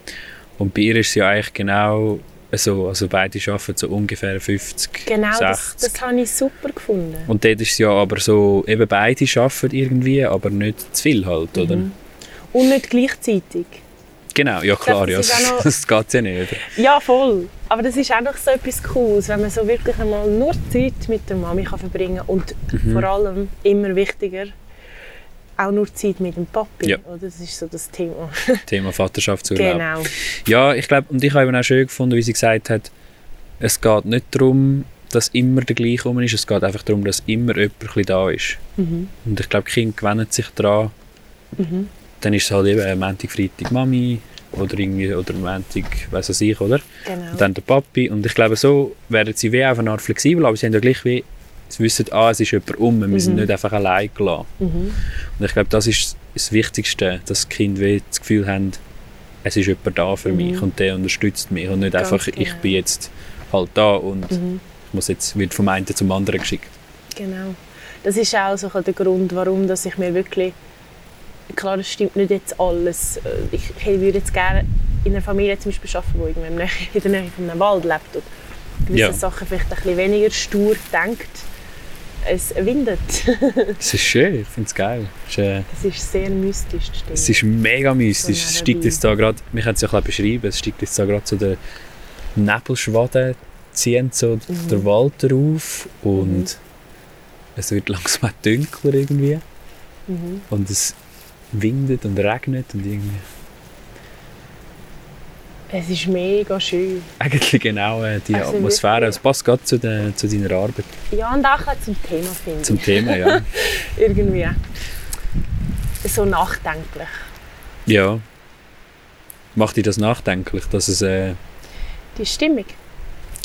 Und bei ihr ist es ja eigentlich genau so, also beide arbeiten so ungefähr 50, Genau, 60. das, das habe ich super gefunden. Und dort ist es ja aber so, eben beide arbeiten irgendwie, aber nicht zu viel halt, oder? Mhm. Und nicht gleichzeitig. Genau, ja klar, ja, noch- das geht ja nicht. Ja, voll. Aber das ist auch noch so etwas Cooles, wenn man so wirklich einmal nur Zeit mit der Mami kann verbringen kann und Mhm. vor allem, immer wichtiger, auch nur Zeit mit dem Papi. Ja. Oder? Das ist so das Thema. Thema Vaterschaftsurlaub. genau. Ja, ich glaube, und ich habe eben auch schön gefunden, wie sie gesagt hat, es geht nicht darum, dass immer der gleiche rum ist, es geht einfach darum, dass immer jemand da ist. Mhm. Und ich glaube, Kinder gewöhnen sich daran. Mhm. Dann ist es halt eben Montag, Freitag Mami oder irgendwie, oder Montag, weiss was ich, oder? genau. Und dann der Papi. Und ich glaube, so werden sie wie auf eine Art flexibel, aber sie haben ja gleich wie, sie wissen, ah, es ist jemand um, wir sind Mhm. nicht einfach allein gelassen. Mhm. Und ich glaube, das ist das Wichtigste, dass die Kinder wie das Gefühl haben, es ist jemand da für Mhm. mich und der unterstützt mich und nicht Ganz einfach, ich genau. bin jetzt halt da und Mhm. ich muss jetzt, wird vom einen zum anderen geschickt. Genau. Das ist auch so der Grund, warum dass ich mir wirklich klar, es stimmt nicht jetzt alles. Äh, Ich, ich würde jetzt gerne in einer Familie zum Beispiel arbeiten, die in der Nähe- von einem Wald lebt und gewisse Ja. Sachen vielleicht ein bisschen weniger stur denkt. Es windet. Das ist schön, ich finde es geil. Es ist, äh, Das ist sehr mystisch. die Stimme. es ist mega mystisch. So Es steigt jetzt da gerade, wir können es ja ein bisschen beschreiben, es steigt jetzt da gerade so der Nebelschwaden, zieht so Mhm. der Wald auf und Mhm. es wird langsam dunkler irgendwie mhm. und es windet und regnet und irgendwie Es ist mega schön. eigentlich genau äh, die Also Atmosphäre. Es passt gerade zu, der, zu deiner Arbeit, Ja, und auch bisschen zum Thema, finde zum ich. Thema, ja. Irgendwie. So nachdenklich. ja. Macht dich das nachdenklich, dass es... Äh, Die Stimmung.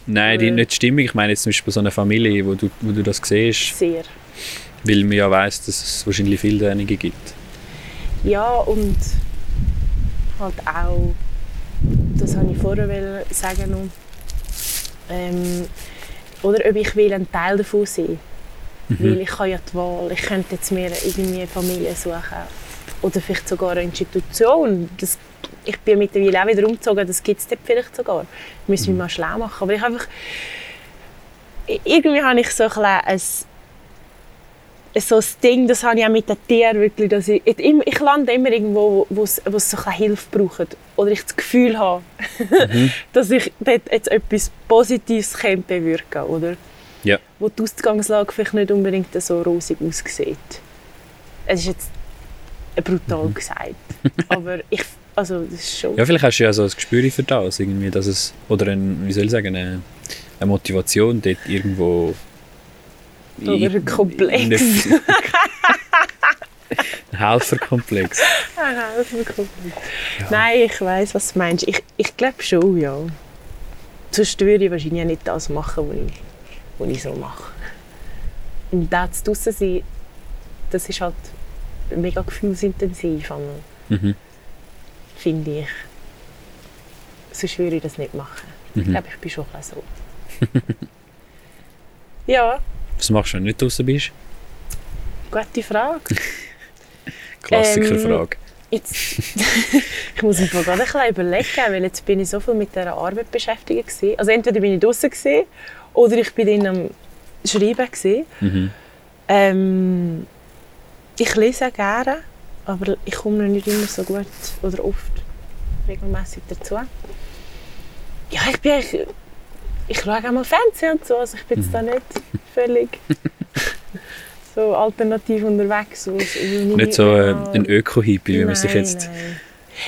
nein, die Oder- nicht Stimmung. Ich meine jetzt zum Beispiel so eine Familie, wo du, wo du das siehst, Sehr. weil man ja weiss, dass es wahrscheinlich viele derjenige gibt. Ja, und halt auch, das wollte ich vorher sagen noch, ähm, oder ob ich will ein Teil davon sein Weil Mhm. ich habe ja die Wahl, ich könnte jetzt mir irgendwie eine Familie suchen oder vielleicht sogar eine Institution. Das, ich bin mittlerweile auch wieder umgezogen, das gibt es dort vielleicht sogar. Ich muss mich mal schlau machen. Aber ich einfach, irgendwie habe ich so ein, bisschen ein so ein Ding, das habe ich auch mit den Tieren wirklich, dass ich, ich, lande immer irgendwo, wo es wo es so ein Hilfe braucht. Oder ich das Gefühl habe, dass ich dort jetzt etwas Positives könnte bewirken oder? Ja. Wo die Ausgangslage vielleicht nicht unbedingt so rosig aussieht. Es ist jetzt brutal gesagt, aber ich, also das ist schon... Ja, vielleicht hast du ja so ein Gespür für das, irgendwie, dass es, oder ein, wie soll ich sagen, eine, eine Motivation dort irgendwo... Oder ein Komplex. in- ein Helferkomplex. Das ist cool. Nein, ich weiß, was du meinst. Ich, ich glaube schon, ja. Sonst würde ich wahrscheinlich nicht das machen, was ich, was ich so mache. Und das draussen sein, das ist halt mega gefühlsintensiv, Mhm. finde ich. Sonst würde ich das nicht machen. Ich Mhm. glaube, ich bin schon ein so. ja, Was machst du, wenn du nicht draußen bist? gute Frage. Klassikerfrage. Jetzt, ich muss mich gerade ein bisschen überlegen, weil jetzt bin ich so viel mit dieser Arbeit beschäftigt gewesen. Also entweder bin ich draußen gewesen, oder ich bin dann am Schreiben gewesen. Mhm. Ähm, ich lese gerne, aber ich komme nicht immer so gut oder oft regelmäßig dazu. Ja, ich bin ich schaue auch mal Fernsehen und so, also ich bin jetzt da nicht völlig so alternativ unterwegs. ich Nicht so äh, ein Öko-Hippie, wie man sich jetzt... nein.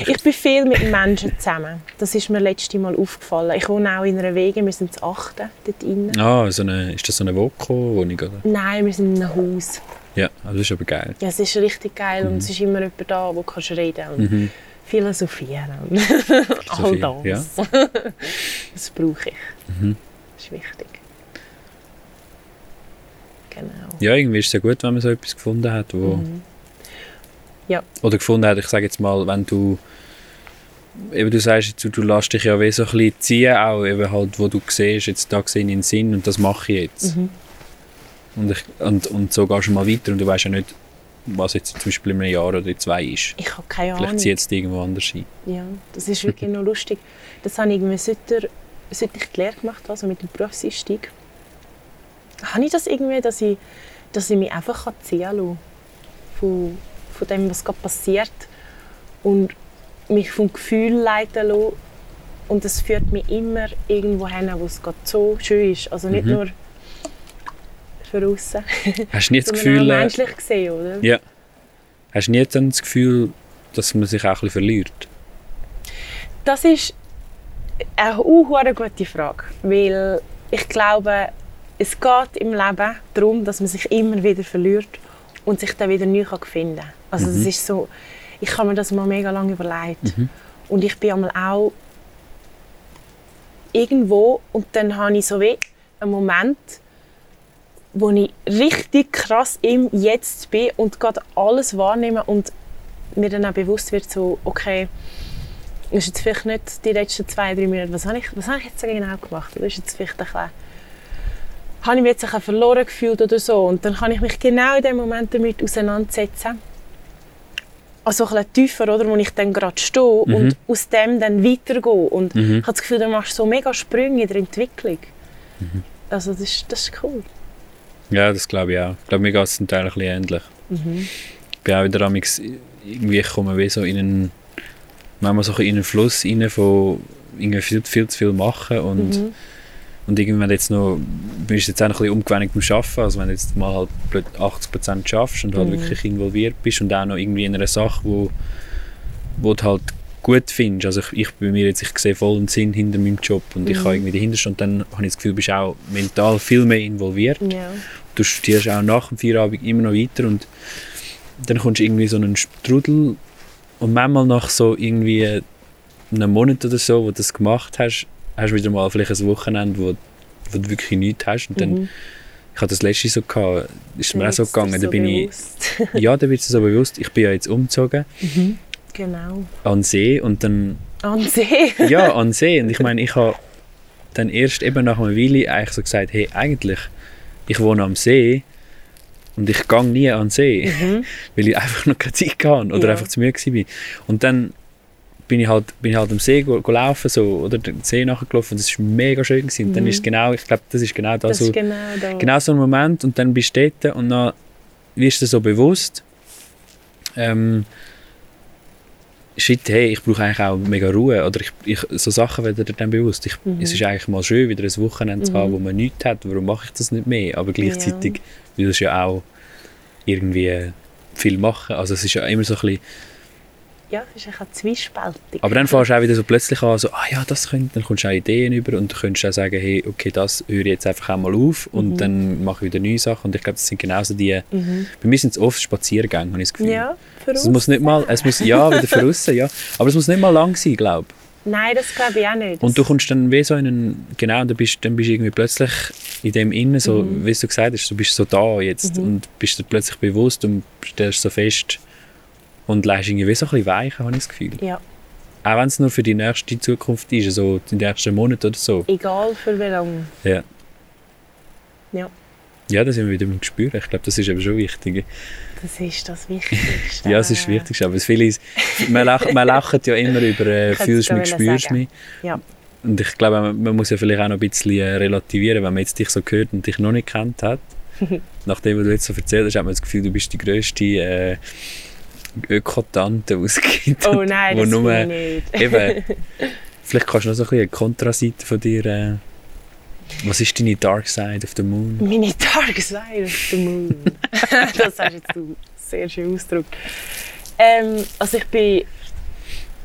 Ich bin viel mit Menschen zusammen. Das ist mir letztes Mal aufgefallen. Ich wohne auch in einer Wege, wir sind zu achten dort drin. Ah, so eine, ist das so eine Voko-Wohnung, oder? Nein, wir sind in einem Haus. Ja, das ist aber geil. Ja, es ist richtig geil und es ist immer jemand da, wo du kannst reden und Mhm. Philosophieren. All das. ja. Das brauche ich. Mhm. Das ist wichtig. Genau. Ja, irgendwie ist es ja gut, wenn man so etwas gefunden hat, wo... Mhm. Oder gefunden hat, ich sage jetzt mal, wenn du... Eben du sagst, du, du lässt dich ja wie so ein bisschen ziehen, auch eben halt, wo du siehst, jetzt da sehe ich einen Sinn und das mache ich jetzt. Mhm. Und, ich, und, und so gehst du mal weiter und du weißt ja nicht, was jetzt zum Beispiel in einem Jahr oder zwei ist. Ich habe keine Ahnung. Vielleicht zieht es irgendwo anders hin. Ja, das ist wirklich noch lustig. Das habe ich irgendwie, seit, der, seit ich die Lehre gemacht habe, also mit dem Berufseinstieg, habe ich das irgendwie, dass ich, dass ich mich einfach kann ziehen lassen von, von dem, was gerade passiert. Und mich vom Gefühl leiten lassen und das führt mich immer irgendwo hin, wo es gerade so schön ist. Also nicht Mhm. nur für außen, Hast du nie das Gefühl, äh, menschlich gesehen, oder? ja. Hast du nie dann das Gefühl, dass man sich auch ein bisschen verliert? Das ist eine gute Frage, weil ich glaube, es geht im Leben darum, dass man sich immer wieder verliert und sich dann wieder neu finden kann. Also das ist so, ich habe mir das mal mega lange überlegt und ich bin einmal auch irgendwo und dann habe ich so wie einen Moment, wo ich richtig krass im Jetzt bin und gerade alles wahrnehme und mir dann auch bewusst wird, so, okay, ist jetzt vielleicht nicht die letzten zwei, drei Minuten, was habe ich, was habe ich jetzt genau gemacht? Oder ist jetzt vielleicht ein bisschen, habe ich mich jetzt ein bisschen verloren gefühlt oder so? Und dann kann ich mich genau in dem Moment damit auseinandersetzen. Also ein bisschen tiefer, oder, wo ich dann gerade stehe und aus dem dann weitergehe. Und ich habe das Gefühl, du machst so mega Sprünge in der Entwicklung. Also das ist, das ist cool. Ja, das glaube ich auch. Ich glaube, mir geht es zum Teil ein bisschen ähnlich. Ich bin auch wieder amix, irgendwie ich komme wie so in einen, manchmal so in einen Fluss rein von irgendwie viel, viel zu viel machen und, Mhm. und irgendwann jetzt noch, bist du jetzt auch noch ein bisschen umgewöhnt beim Arbeiten, also wenn du jetzt mal halt blöd 80% schaffst und halt Mhm. wirklich involviert bist und auch noch irgendwie in einer Sache, wo, wo du halt gut findest, also ich, ich bei mir jetzt, ich sehe voll einen Sinn hinter meinem Job und ich Mhm. habe irgendwie dahinter stehen und dann habe ich das Gefühl, du bist auch mental viel mehr involviert Ja. Du studierst auch nach dem Feierabend immer noch weiter und dann kommst du irgendwie so einen Strudel und manchmal nach so irgendwie einem Monat oder so, wo du das gemacht hast, hast du wieder mal vielleicht ein Wochenende, wo, wo du wirklich nichts hast und dann, Mhm. ich hatte das letzte so gehabt, ist mir auch so gegangen, ist da so bin bewusst. ich, ja, da wird es so bewusst, ich bin ja jetzt umgezogen Genau. an See und dann, An See. ja, an den See und ich meine, ich habe dann erst eben nach einer Weile eigentlich so gesagt, hey, eigentlich, ich wohne am See und ich gehe nie an den See. weil ich einfach noch keine Zeit hatte oder Ja. einfach zu müde war. Und dann bin ich halt, bin ich halt am See go, go laufen so, oder den See nachgelaufen und das war mega schön. Gewesen. Und dann ist genau, ich glaube, das ist genau das, Das so, genau da. genau so ein Moment und dann bist du dort und dann wirst du so bewusst, ähm, shit, hey, ich brauche eigentlich auch mega Ruhe oder ich, ich, so Sachen werden dir dann bewusst. Ich, Mhm. Es ist eigentlich mal schön, wieder ein Wochenende zu haben, wo man nichts hat. Warum mache ich das nicht mehr? Aber gleichzeitig willst du ja auch irgendwie viel machen. Also es ist ja immer so ein bisschen, Ja, es ist ein bisschen zwiespältig. aber dann fährst du auch wieder so plötzlich an, so, ah ja, das könnte, dann kommst du auch Ideen über und du könntest auch sagen, hey, okay, das höre ich jetzt einfach auch mal auf und dann mache ich wieder neue Sachen und ich glaube, das sind genauso die, bei mir sind es oft Spaziergänge, habe ich das Gefühl. Mhm. Ja, für Es muss nicht mal, es muss, ja, wieder voraus, ja, aber es muss nicht mal lang sein, glaube ich. Nein, das glaube ich auch nicht. Und du kommst dann wie so in einen, genau, dann bist, dann bist du irgendwie plötzlich in dem Innen, so, Mhm. wie du gesagt hast, du bist so da jetzt und bist dir plötzlich bewusst und stellst so fest und lässt irgendwie wie so ein bisschen weichen, habe ich das Gefühl. ja, Auch wenn es nur für die nächste Zukunft ist, so die nächsten Monate oder so. egal für wie lange. Ja. Ja, Ja, das sind wir wieder beim Gespür. Ich glaube, das ist eben schon wichtig. das ist das Wichtigste. Ja, es ist das Wichtigste. Aber viele man, lacht, man lacht ja immer über äh, «Fühlst mich, spürst sagen. mich». Ja. Und ich glaube, man, muss ja vielleicht auch noch ein bisschen äh, relativieren, wenn man jetzt dich so hört und dich noch nicht kennt hat. Nachdem was du jetzt so erzählt hast, hat man das Gefühl, du bist die grösste äh, Ökotante, die es gibt. Oh nein, das nur, ich nicht. Eben, vielleicht kannst du noch so ein bisschen eine Kontraseite von dir... Äh, was ist deine Dark Side of the Moon? Meine Dark Side of the Moon. das hast jetzt du sehr schön ausgedrückt. Ähm, also ich bin,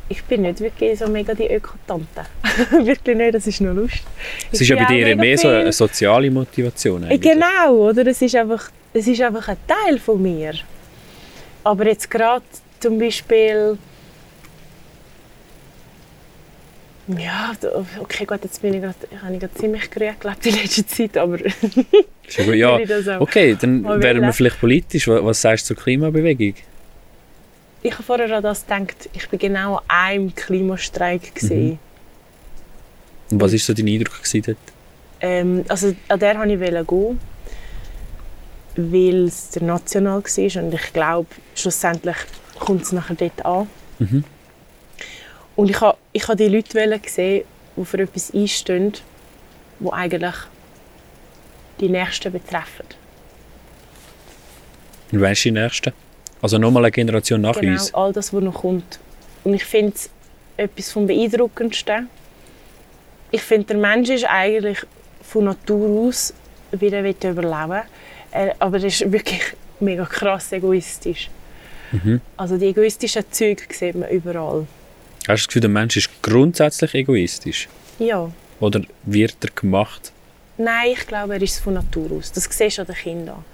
ich bin nicht wirklich so mega die Ökotante. wirklich nicht, das ist noch lustig. Es ist ja bei dir mehr so eine soziale Motivation. Äh, Eigentlich. Genau, oder? Es ist, einfach, es ist einfach ein Teil von mir. Aber jetzt gerade zum Beispiel... Ja, okay, gut, jetzt bin ich gerade, ich habe gerade ziemlich grün gelebt in letzter Zeit, aber ja ich okay, dann wären wir vielleicht politisch. Was, sagst du zur Klimabewegung? ich habe vorher an das gedacht, ich war genau an einem Klimastreik. Gewesen. Und was war so dein Eindruck dort? Ähm, also an der wollte ich gehen, weil es der national war und ich glaube, schlussendlich kommt es nachher dort an. Mhm. Und ich habe ich habe die Leute gesehen, die für etwas einstehen, die eigentlich die Nächsten betreffen. Und wer ist die Nächste? Also nochmal eine Generation nach genau, uns. all das, was noch kommt. Und ich finde es etwas vom Beeindruckendsten. Ich finde, der Mensch ist eigentlich von Natur aus, wie er überleben will. Aber er ist wirklich mega krass egoistisch. Mhm. Also die egoistischen Züge sieht man überall. Hast du das Gefühl, der Mensch ist grundsätzlich egoistisch? Ja. Oder wird er gemacht? Nein, ich glaube, er ist von Natur aus. Das siehst du an den Kindern.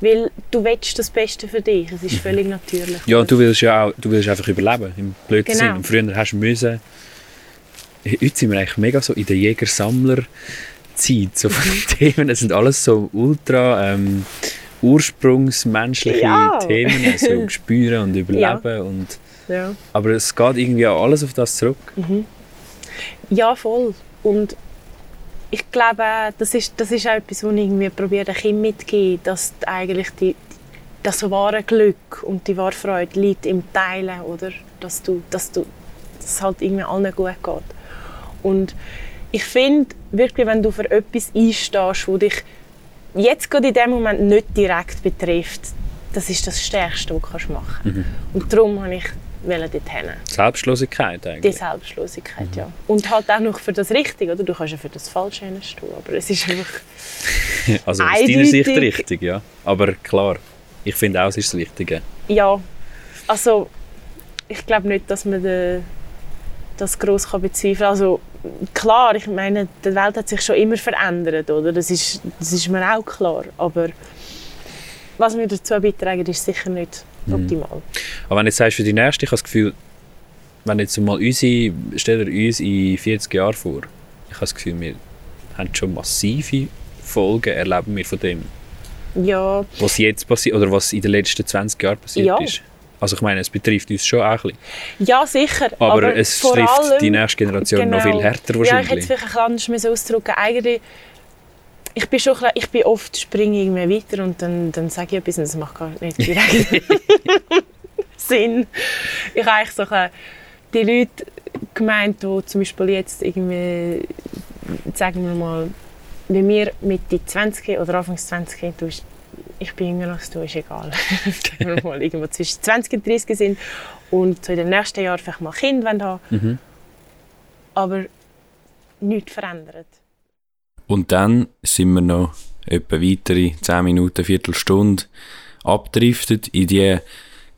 Weil du willst das Beste für dich. Es ist mhm. völlig natürlich. Ja, du willst ja auch, du willst einfach überleben, im blöden genau. Sinn. Und früher hast du müssen... Heute sind wir eigentlich mega so in der Jäger-Sammler-Zeit. So von mhm. Themen, es sind alles so ultra... Ähm, ursprungsmenschliche ja. Themen, also spüren und überleben. Ja. Und, ja. Aber es geht irgendwie auch alles auf das zurück. Mhm. Ja, voll. Und ich glaube, das ist, das ist auch etwas, was ich irgendwie probiere, den Kindern mitzugeben, dass eigentlich die, das wahre Glück und die wahre Freude liegt im Teilen, oder? Dass, du, dass, du, dass es halt irgendwie allen gut geht. Und ich finde wirklich, wenn du für etwas einstehst, wo dich jetzt gerade in dem Moment nicht direkt betrifft, das ist das Stärkste, was du machen kannst. Mhm. Und darum habe ich dorthin. Selbstlosigkeit eigentlich? Die Selbstlosigkeit, mhm. ja. Und halt auch noch für das Richtige, oder? Du kannst ja für das Falsche stehen, aber es ist einfach Also aus deiner Sicht richtig, ja. Aber klar, ich finde auch, es ist das Richtige. Ja, also ich glaube nicht, dass man den das gross bezweifeln kann. Also klar, ich meine, die Welt hat sich schon immer verändert, oder? Das ist, das ist mir auch klar. Aber was wir dazu beitragen, ist sicher nicht mhm. optimal. Aber wenn du jetzt sagst, für die Nächste, ich habe das Gefühl, wenn jetzt mal unsere, stell dir uns in 40 Jahren vor, ich habe das Gefühl, wir haben schon massive Folgen erleben wir von dem. Ja. Was jetzt passiert, oder was in den letzten 20 Jahren passiert ja. ist. Also ich meine, es betrifft uns schon auch ein bisschen. Ja, sicher. Aber, aber es trifft allem, die nächste Generation genau, noch viel genau. härter wahrscheinlich. Ja, ich hätte es vielleicht ein bisschen anders ausdrücken Eigentlich, ich bin, schon, ich bin oft springe irgendwie weiter und dann, dann sage ich etwas und das macht gar nicht direkt Sinn. Ich habe eigentlich so die Leute gemeint, die zum Beispiel jetzt irgendwie, sagen wir mal, wie wir Mitte 20 oder Anfang 20 ich bin jünger als du, ist egal. Wenn wir mal irgendwo zwischen 20 und 30 sind und so in den nächsten Jahren vielleicht mal Kind haben mhm. Aber nichts verändert. Und dann sind wir noch etwa weitere 10 Minuten, Viertelstunde abdriftet in die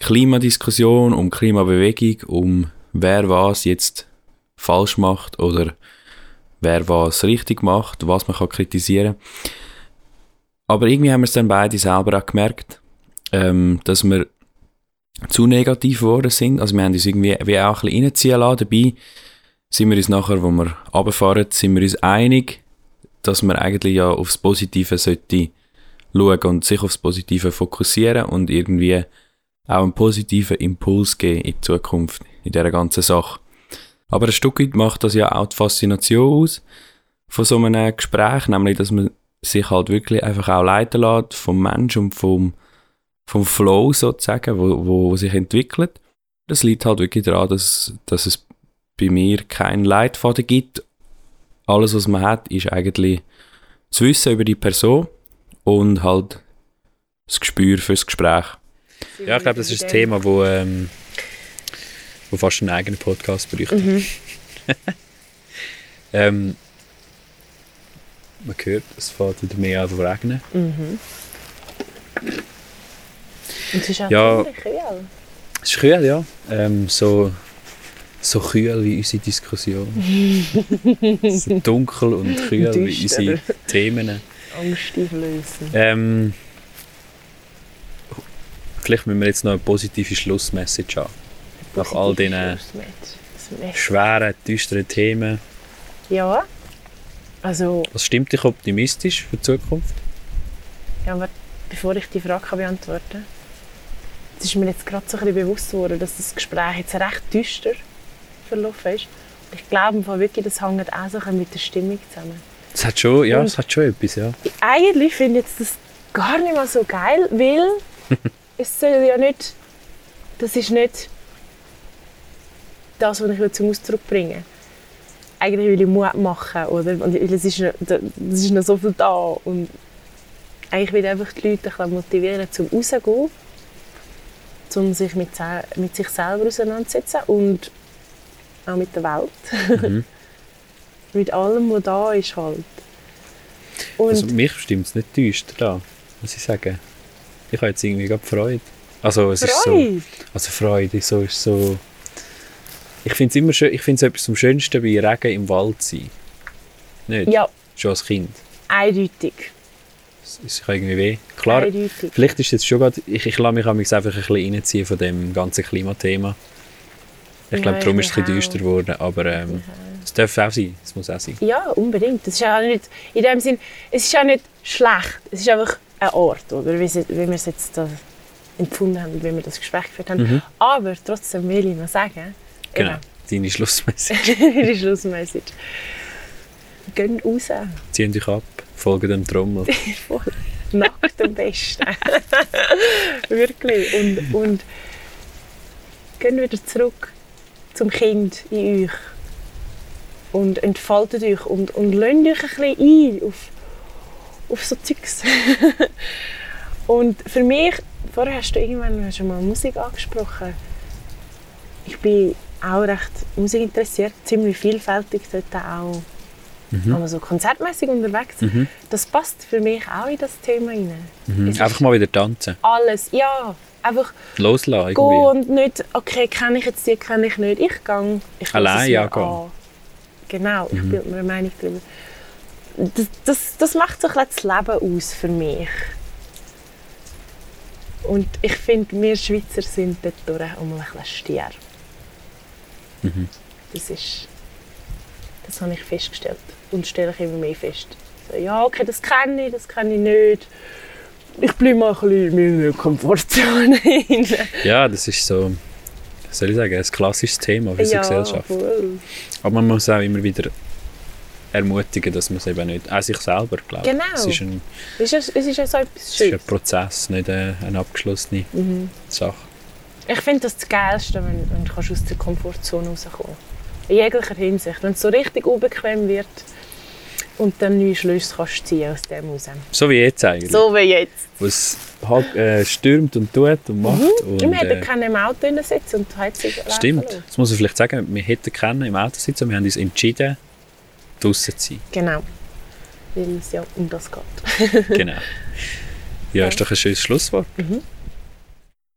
Klimadiskussion um Klimabewegung, um wer was jetzt falsch macht oder wer was richtig macht, was man kann kritisieren kann. Aber irgendwie haben wir es dann beide selber auch gemerkt, ähm, dass wir zu negativ geworden sind. Also wir haben uns irgendwie wie auch ein bisschen reinziehen lassen. Dabei sind wir uns nachher, wo wir runterfahren, sind wir uns einig, dass man eigentlich ja aufs Positive sollte schauen und sich aufs Positive fokussieren und irgendwie auch einen positiven Impuls geben in die Zukunft, in dieser ganzen Sache. Aber ein Stück weit macht das ja auch die Faszination aus von so einem Gespräch, nämlich, dass man sich halt wirklich einfach auch leiten lässt vom Mensch und vom, vom Flow sozusagen, wo, wo sich entwickelt. Das liegt halt wirklich daran, dass, dass es bei mir keinen Leitfaden gibt. Alles, was man hat, ist eigentlich das Wissen über die Person und halt das Gespür fürs Gespräch. Ja, ich glaube, das ist ein Thema, wo, ähm, wo fast einen eigenen Podcast bräuchte. Mhm. ähm, man hört, es fährt wieder mehr an zu regnen. Mhm. Und es ist auch ja, kühl. Es ist kühl, ja. Ähm, so, so kühl wie unsere Diskussion. so dunkel und kühl wie unsere Themen. Angst auflösen. Ähm, vielleicht müssen wir jetzt noch eine positive Schlussmessage haben. Nach all diesen schweren, düsteren Themen. Ja. Also, Was stimmt dich optimistisch für die Zukunft? Ja, aber bevor ich die Frage beantworten kann, ist mir jetzt gerade so ein bisschen bewusst geworden, dass das Gespräch jetzt recht düster verlaufen ist. Ich glaube wirklich, das hängt auch so mit der Stimmung zusammen. Es hat schon, ja, es hat schon etwas, ja. Eigentlich finde ich das gar nicht mal so geil, weil es soll ja nicht, das ist nicht das, was ich zum Ausdruck bringen eigentlich will ich Mut machen, oder? Und es ist, noch, es ist noch so viel da und eigentlich will ich einfach die Leute ein motivieren, zum rauszugehen, um sich mit, mit sich selber auseinanderzusetzen und auch mit der Welt. Mhm. mit allem, was da ist halt. Und Also mich stimmt es nicht düster da, muss ich sagen. Ich habe jetzt irgendwie gerade Freude. Also es ist so, Freude. also Freude, so ist so... Ich finde es immer schön, ich finde es etwas am schönsten bei Regen im Wald sein. Nicht? Ja, Schon als Kind. eindeutig. Es ist irgendwie weh. Klar, eindeutig. vielleicht ist jetzt schon gerade, ich, ich lasse mich einfach ein bisschen reinziehen von dem ganzen Klimathema. Ich glaube, darum ist es ein mich bisschen düster geworden, aber ähm, es darf auch sein, es muss auch sein. Ja, unbedingt. Das ist ja auch nicht, in dem Sinn, es ist ja nicht schlecht. Es ist einfach ein Ort, oder? Wie, wie wir es jetzt da empfunden haben, wie wir das Gespräch geführt haben. Mhm. Aber trotzdem will ich noch sagen, Genau, deine Schlussmessage. die Schlussmessage. Geht raus. Zieht euch ab, folgt dem Trommel. Nackt am besten. Wirklich. Und, und geht wieder zurück zum Kind in euch. Und entfaltet euch und, und lasst euch ein bisschen ein auf, auf so Zeugs. und für mich, vorher hast du irgendwann schon mal Musik angesprochen. Ich bin auch recht musikinteressiert, ziemlich vielfältig dort auch. Aber so konzertmäßig unterwegs, Mhm. das passt für mich auch in das Thema rein. Mhm. Einfach mal wieder tanzen. alles, ja, einfach Loslassen gehen irgendwie. und nicht, okay, kenne ich jetzt die, kenne ich nicht, ich gehe. Ich Allein, ja, gehen. Genau, ich Mhm. bilde mir eine Meinung darüber. Das, das, das macht so ein bisschen das Leben aus für mich. Und ich finde, wir Schweizer sind dort durch einmal ein bisschen Stier. Mhm. Das ist, das habe ich festgestellt und stelle ich immer mehr fest. So, ja, okay, das kenne ich, das kenne ich nicht. Ich bleibe mal ein bisschen in meiner Komfortzone rein. Ja, das ist so, soll ich sagen, ein klassisches Thema für unsere Gesellschaft. voll. Aber man muss auch immer wieder ermutigen, dass man es eben nicht, auch sich selber glaubt. Genau. Es ist ein, Es ist, es ist ja so etwas es ist ein. Prozess, nicht eine, eine abgeschlossene Mhm. Sache. Ich finde das das Geilste, wenn, wenn du aus der Komfortzone rauskommst. In jeglicher Hinsicht. Wenn es so richtig unbequem wird und dann neue Schlüsse kannst ziehen aus dem raus. So wie jetzt eigentlich. So wie jetzt. Wo es halb, äh, stürmt und tut und macht. Und, wir hätten äh, können im Auto sitzen und Heizung laufen Stimmt. lassen. Das muss man vielleicht sagen. Wir hätten können im Auto sitzen, wir haben uns entschieden, draußen zu sein. Genau. Weil es ja um das geht. Genau. Ja, ist doch ein schönes Schlusswort. Mhm.